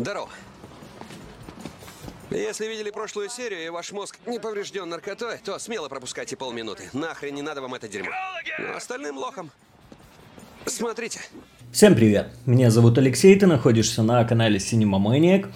Здорово. Если видели прошлую серию и ваш мозг не поврежден наркотой, то смело пропускайте полминуты. Нахрен не надо вам это дерьмо. Но остальным лохом. Смотрите. Всем привет! Меня зовут Алексей, ты находишься на канале Cinema Maniac.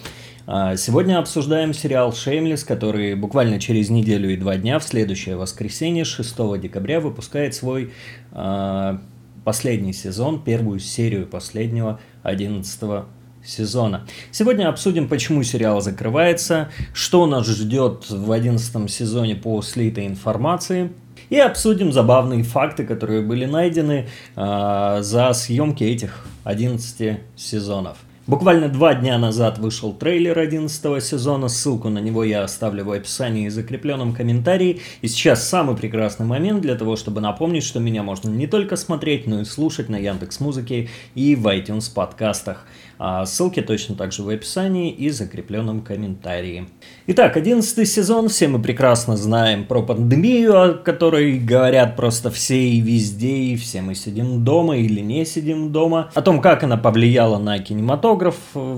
А, Сегодня обсуждаем сериал «Шеймлес», который буквально через неделю и два дня, в следующее воскресенье, 6 декабря, выпускает свой а, последний сезон, первую серию последнего 11 сезона. Сегодня обсудим, почему сериал закрывается, что нас ждет в 11 сезоне по слитой информации, и обсудим забавные факты, которые были найдены э, за съемки этих 11 сезонов. Буквально два дня назад вышел трейлер 11 сезона, ссылку на него я оставлю в описании и закрепленном комментарии. И сейчас самый прекрасный момент для того, чтобы напомнить, что меня можно не только смотреть, но и слушать на Яндекс Музыке и в iTunes подкастах. А ссылки точно также в описании и закрепленном комментарии. Итак, 11 сезон, все мы прекрасно знаем про пандемию, о которой говорят просто все и везде, и все мы сидим дома или не сидим дома. О том, как она повлияла на кинематограф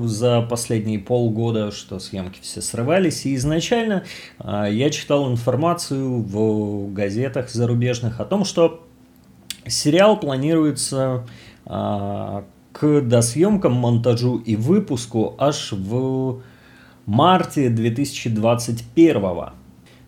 за последние полгода, что съемки все срывались. И изначально а, я читал информацию в газетах зарубежных о том, что сериал планируется а, к досъемкам, монтажу и выпуску аж в марте 2021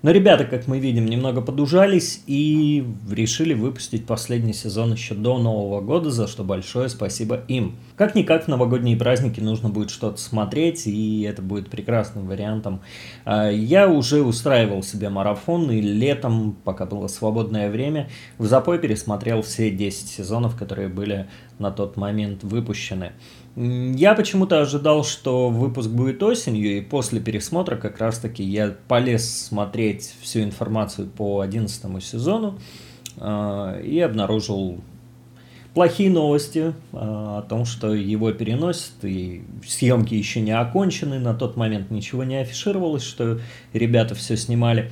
но ребята, как мы видим, немного подужались и решили выпустить последний сезон еще до Нового года, за что большое спасибо им. Как-никак в новогодние праздники нужно будет что-то смотреть, и это будет прекрасным вариантом. А, я уже устраивал себе марафон, и летом, пока было свободное время, в запой пересмотрел все 10 сезонов, которые были на тот момент выпущены. Я почему-то ожидал, что выпуск будет осенью, и после пересмотра как раз-таки я полез смотреть всю информацию по 11 сезону э, и обнаружил плохие новости э, о том, что его переносят, и съемки еще не окончены, на тот момент ничего не афишировалось, что ребята все снимали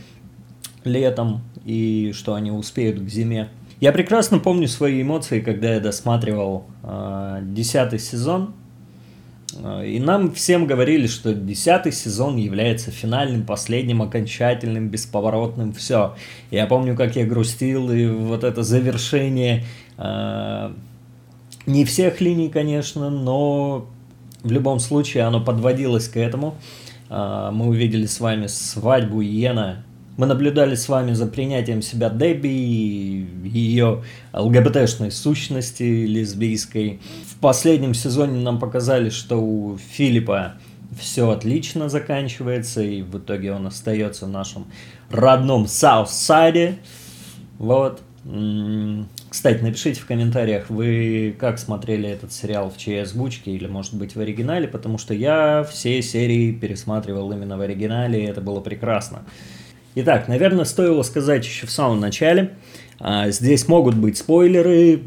летом, и что они успеют к зиме. Я прекрасно помню свои эмоции, когда я досматривал э, десятый сезон. Э, и нам всем говорили, что десятый сезон является финальным, последним, окончательным, бесповоротным, все. Я помню, как я грустил, и вот это завершение э, не всех линий, конечно, но в любом случае оно подводилось к этому. Э, мы увидели с вами свадьбу Йена мы наблюдали с вами за принятием себя Дебби и ее ЛГБТшной сущности лесбийской. В последнем сезоне нам показали, что у Филиппа все отлично заканчивается, и в итоге он остается в нашем родном Саутсайде. Вот. Кстати, напишите в комментариях, вы как смотрели этот сериал в чьей озвучке или, может быть, в оригинале, потому что я все серии пересматривал именно в оригинале, и это было прекрасно. Итак, наверное, стоило сказать еще в самом начале. А, здесь могут быть спойлеры,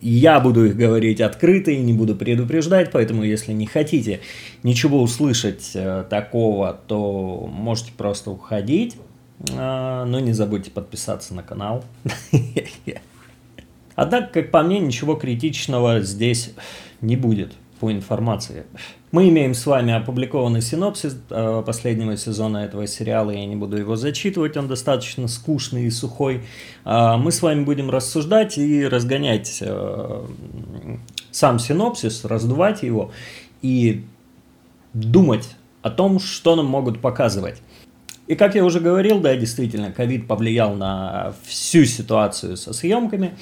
я буду их говорить открыто и не буду предупреждать, поэтому если не хотите ничего услышать э, такого, то можете просто уходить. А, но не забудьте подписаться на канал. Однако, как по мне, ничего критичного здесь не будет по информации. Мы имеем с вами опубликованный синопсис э, последнего сезона этого сериала, я не буду его зачитывать, он достаточно скучный и сухой. Э, мы с вами будем рассуждать и разгонять э, сам синопсис, раздувать его и думать о том, что нам могут показывать. И как я уже говорил, да, действительно, ковид повлиял на всю ситуацию со съемками.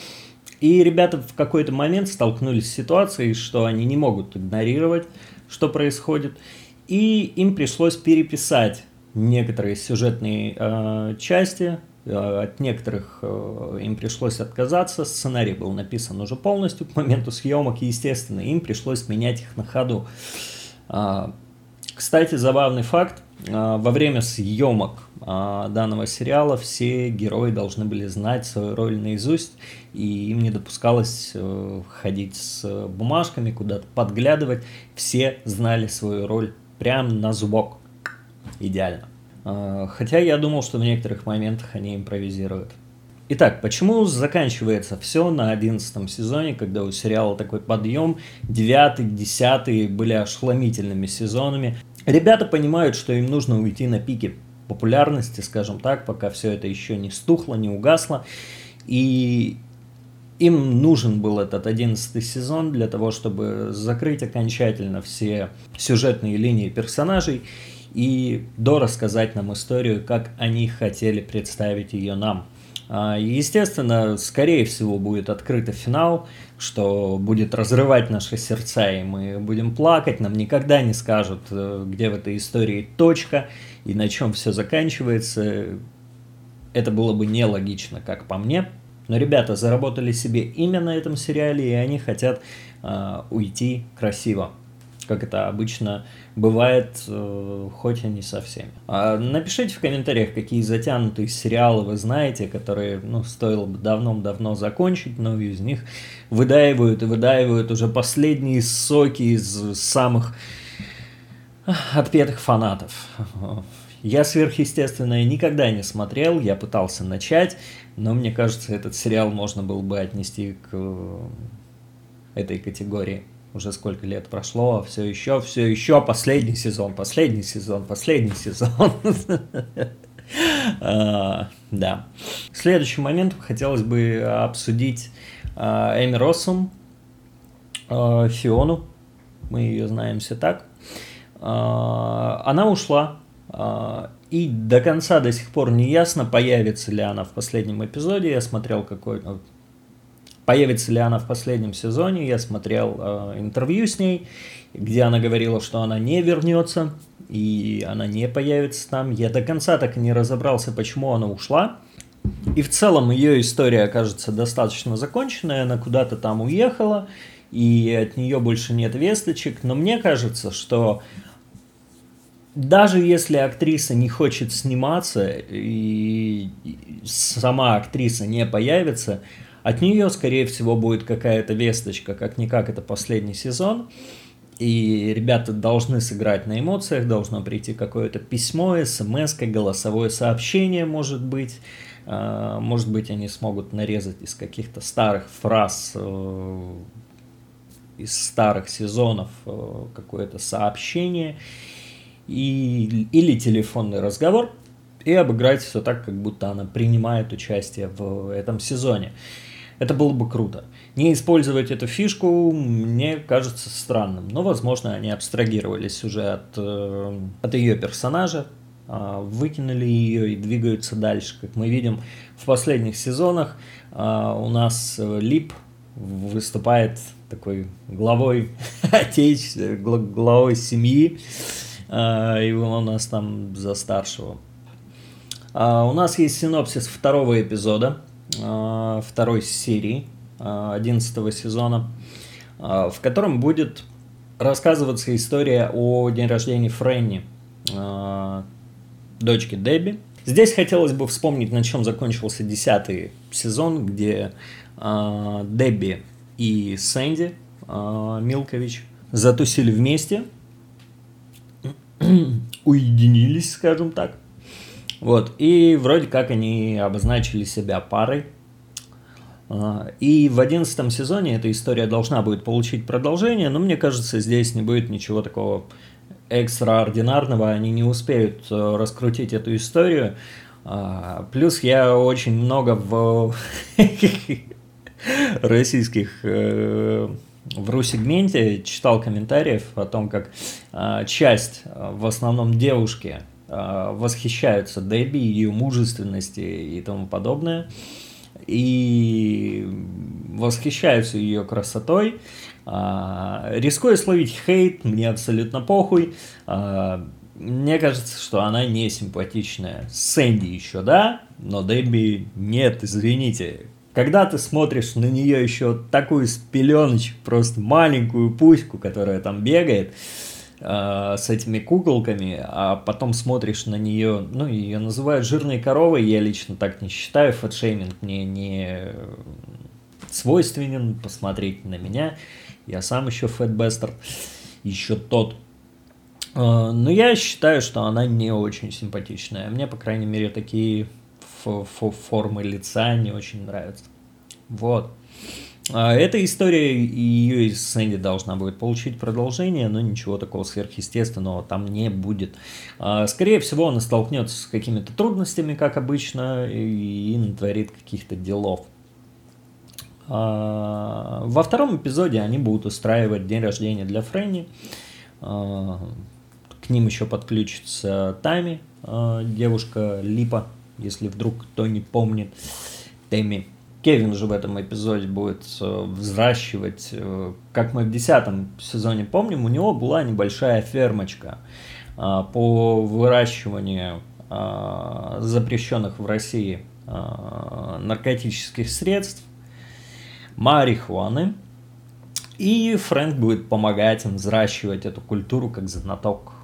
И ребята в какой-то момент столкнулись с ситуацией, что они не могут игнорировать, что происходит, и им пришлось переписать некоторые сюжетные э, части, э, от некоторых э, им пришлось отказаться, сценарий был написан уже полностью к моменту съемок, и, естественно, им пришлось менять их на ходу. Э, кстати, забавный факт, а, во время съемок а, данного сериала все герои должны были знать свою роль наизусть, и им не допускалось э, ходить с бумажками, куда-то подглядывать. Все знали свою роль прям на зубок. Идеально. А, хотя я думал, что в некоторых моментах они импровизируют. Итак, почему заканчивается все на одиннадцатом сезоне, когда у сериала такой подъем, девятый, десятый были ошеломительными сезонами. Ребята понимают, что им нужно уйти на пике популярности, скажем так, пока все это еще не стухло, не угасло. И им нужен был этот одиннадцатый сезон для того, чтобы закрыть окончательно все сюжетные линии персонажей и дорассказать нам историю, как они хотели представить ее нам. А, естественно, скорее всего, будет открытый финал, что будет разрывать наши сердца, и мы будем плакать, нам никогда не скажут, э, где в этой истории точка и на чем все заканчивается. Это было бы нелогично, как по мне. Но ребята заработали себе имя на этом сериале, и они хотят э, уйти красиво как это обычно бывает, э, хоть и не со всеми. А напишите в комментариях, какие затянутые сериалы вы знаете, которые, ну, стоило бы давно-давно закончить, но из них выдаивают и выдаивают уже последние соки из самых отпетых фанатов. Я сверхъестественное никогда не смотрел, я пытался начать, но мне кажется, этот сериал можно было бы отнести к э, этой категории уже сколько лет прошло, все еще, все еще, последний сезон, последний сезон, последний сезон. А, да. Следующий момент хотелось бы обсудить а, Эми Россум, а, Фиону, мы ее знаем все так. Она ушла, и до конца до сих пор не ясно, появится ли она в последнем эпизоде. Я смотрел какой Появится ли она в последнем сезоне? Я смотрел э, интервью с ней, где она говорила, что она не вернется, и она не появится там. Я до конца так и не разобрался, почему она ушла. И в целом ее история кажется достаточно законченная, она куда-то там уехала, и от нее больше нет весточек. Но мне кажется, что даже если актриса не хочет сниматься, и сама актриса не появится, от нее, скорее всего, будет какая-то весточка, как-никак это последний сезон. И ребята должны сыграть на эмоциях, должно прийти какое-то письмо, смс, голосовое сообщение, может быть. А, может быть, они смогут нарезать из каких-то старых фраз, э, из старых сезонов э, какое-то сообщение и, или телефонный разговор и обыграть все так, как будто она принимает участие в этом сезоне. Это было бы круто. Не использовать эту фишку мне кажется странным, но, возможно, они абстрагировались уже от, э, от ее персонажа, э, выкинули ее и двигаются дальше. Как мы видим в последних сезонах, э, у нас Лип выступает такой главой отечества, главой семьи, э, и он у нас там за старшего. У нас есть синопсис второго эпизода. Э, второй серии 11 э, сезона, э, в котором будет рассказываться история о день рождения Фрэнни, дочки Дебби. Здесь хотелось бы вспомнить, на чем закончился десятый сезон, где Дебби и Сэнди Милкович затусили вместе, уединились, скажем так. Вот, и вроде как они обозначили себя парой. А, и в одиннадцатом сезоне эта история должна будет получить продолжение, но мне кажется, здесь не будет ничего такого экстраординарного, они не успеют э, раскрутить эту историю. А, плюс я очень много в российских э, в ру-сегменте читал комментариев о том, как а, часть, в основном девушки, восхищаются Дебби, ее мужественности и тому подобное. И восхищаются ее красотой. А, рискуя словить хейт, мне абсолютно похуй. А, мне кажется, что она не симпатичная. Сэнди еще, да, но Дебби нет, извините. Когда ты смотришь на нее еще такую с пеленочек, просто маленькую пуську, которая там бегает, э, с этими куколками, а потом смотришь на нее, ну, ее называют жирной коровой, я лично так не считаю, фэтшейминг мне не свойственен, посмотреть на меня, я сам еще фэтбестер, еще тот. Э, но я считаю, что она не очень симпатичная. Мне, по крайней мере, такие формы лица не очень нравятся. Вот. А, эта история, ее и Сэнди должна будет получить продолжение, но ничего такого сверхъестественного там не будет. А, скорее всего, она столкнется с какими-то трудностями, как обычно, и натворит каких-то делов. А, во втором эпизоде они будут устраивать день рождения для Фрэнни. К ним еще подключится Тами, девушка Липа, если вдруг кто не помнит. Тэмми. Кевин же в этом эпизоде будет э, взращивать, э, как мы в десятом сезоне помним, у него была небольшая фермочка э, по выращиванию запрещенных в России наркотических средств, марихуаны. И Фрэнк будет помогать им взращивать эту культуру как знаток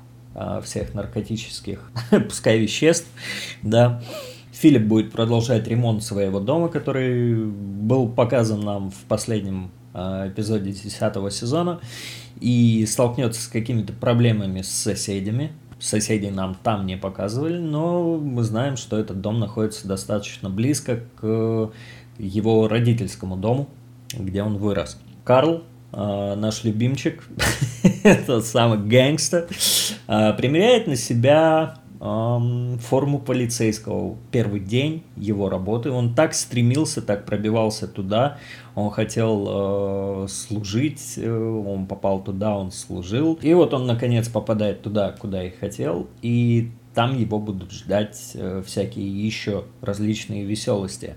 всех наркотических, пускай веществ, да. Филипп будет продолжать ремонт своего дома, который был показан нам в последнем э, эпизоде 10 сезона, и столкнется с какими-то проблемами с соседями. Соседей нам там не показывали, но мы знаем, что этот дом находится достаточно близко к его родительскому дому, где он вырос. Карл, э, наш любимчик, тот самый гэнгстер, э, примеряет на себя форму полицейского. Первый день его работы. Он так стремился, так пробивался туда. Он хотел э, служить, э, он попал туда, он служил. И вот он наконец попадает туда, куда и хотел. И там его будут ждать э, всякие еще различные веселости.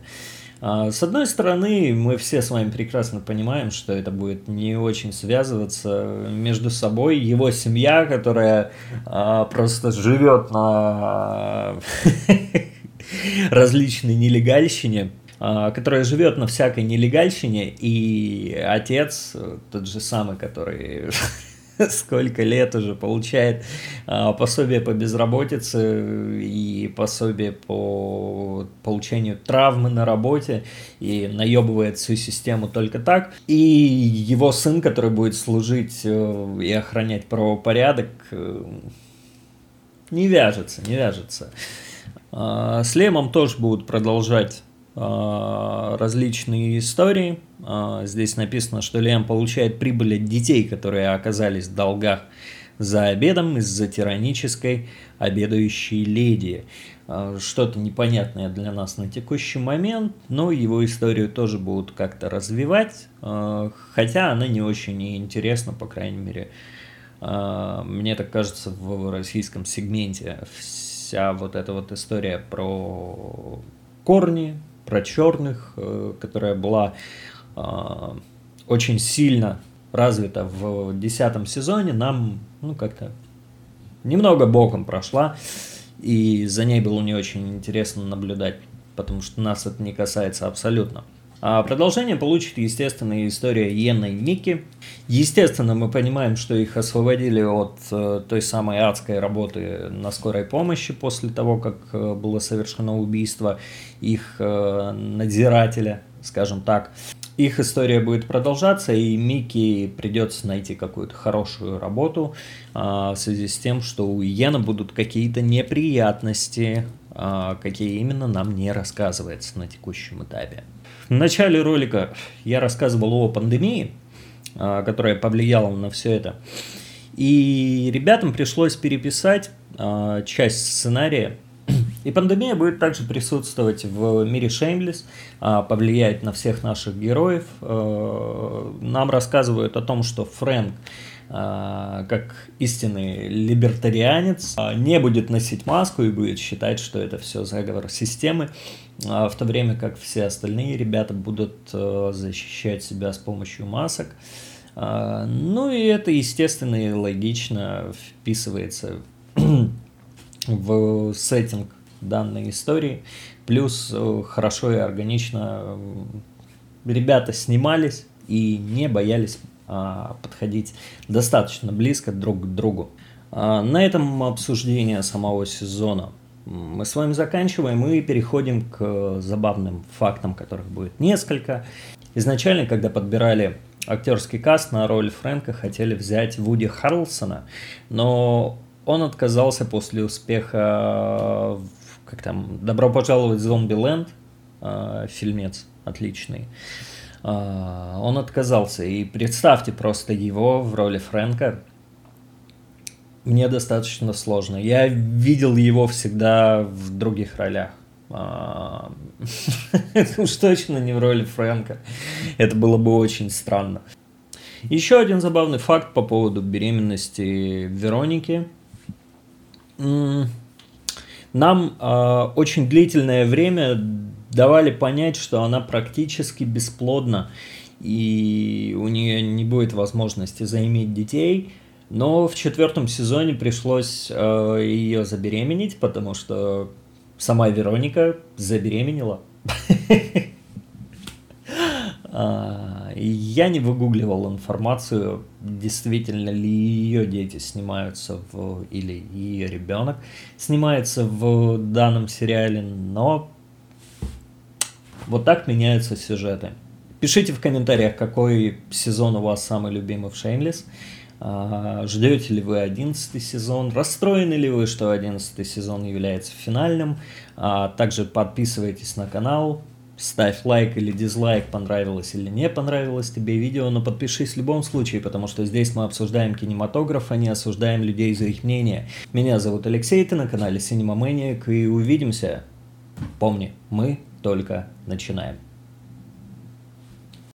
С одной стороны, мы все с вами прекрасно понимаем, что это будет не очень связываться между собой. Его семья, которая а, просто живет на различной нелегальщине, а, которая живет на всякой нелегальщине, и отец, тот же самый, который сколько лет уже получает а, пособие по безработице и пособие по получению травмы на работе и наебывает всю систему только так. И его сын, который будет служить э, и охранять правопорядок, э, не вяжется, не вяжется. А, с Лемом тоже будут продолжать различные истории. А, здесь написано, что Лиам получает прибыль от детей, которые оказались в долгах за обедом из-за тиранической обедающей леди. А, что-то непонятное для нас на текущий момент, но его историю тоже будут как-то развивать, хотя она не очень интересна, по крайней мере, мне так кажется, в российском сегменте вся вот эта вот история про корни, про черных, э, которая была а, очень сильно развита в десятом сезоне, нам ну как-то немного боком прошла, и за ней было не очень интересно наблюдать, потому что нас это не касается абсолютно. А продолжение получит, естественно, история Йена и Ники. Естественно, мы понимаем, что их освободили от э, той самой адской работы на скорой помощи после того, как э, было совершено убийство их э, надзирателя, скажем так. Их история будет продолжаться, и Микки придется найти какую-то хорошую работу э, в связи с тем, что у Йена будут какие-то неприятности, э, какие именно нам не рассказывается на текущем этапе. В начале ролика я рассказывал о пандемии, а, которая повлияла на все это. И ребятам пришлось переписать а, часть сценария. И пандемия будет также присутствовать в мире Шеймлис, а, повлияет на всех наших героев. Нам рассказывают о том, что Фрэнк как истинный либертарианец, не будет носить маску и будет считать, что это все заговор системы. А в то время как все остальные ребята будут э, защищать себя с помощью масок. А, ну и это, естественно, и логично вписывается в сеттинг данной истории. Плюс э, хорошо и органично ребята снимались и не боялись а, подходить достаточно близко друг к другу. На этом обсуждение самого сезона мы с вами заканчиваем и переходим к забавным фактам, которых будет несколько. Изначально, когда подбирали актерский каст на роль Фрэнка, хотели взять Вуди Харлсона, но он отказался после успеха в как там, «Добро пожаловать в Зомби-ленд», э, фильмец отличный. Э, он отказался. И представьте просто его в роли Фрэнка. Мне достаточно сложно. Я видел его всегда в других ролях. Это уж точно не в роли Фрэнка. Это было бы очень странно. Еще один забавный факт по поводу беременности Вероники. Нам э, очень длительное время давали понять, что она практически бесплодна, и у нее не будет возможности заиметь детей. Но в четвертом сезоне пришлось э, ее забеременеть, потому что сама Вероника забеременела. А, я не выгугливал информацию, действительно ли ее дети снимаются в, или ее ребенок снимается в данном сериале, но вот так меняются сюжеты. Пишите в комментариях, какой сезон у вас самый любимый в Shameless. А, ждете ли вы одиннадцатый сезон? Расстроены ли вы, что одиннадцатый сезон является финальным? А также подписывайтесь на канал, ставь лайк или дизлайк, понравилось или не понравилось тебе видео, но подпишись в любом случае, потому что здесь мы обсуждаем кинематограф, а не осуждаем людей за их мнение. Меня зовут Алексей, ты на канале Cinema Maniac, и увидимся. Помни, мы только начинаем.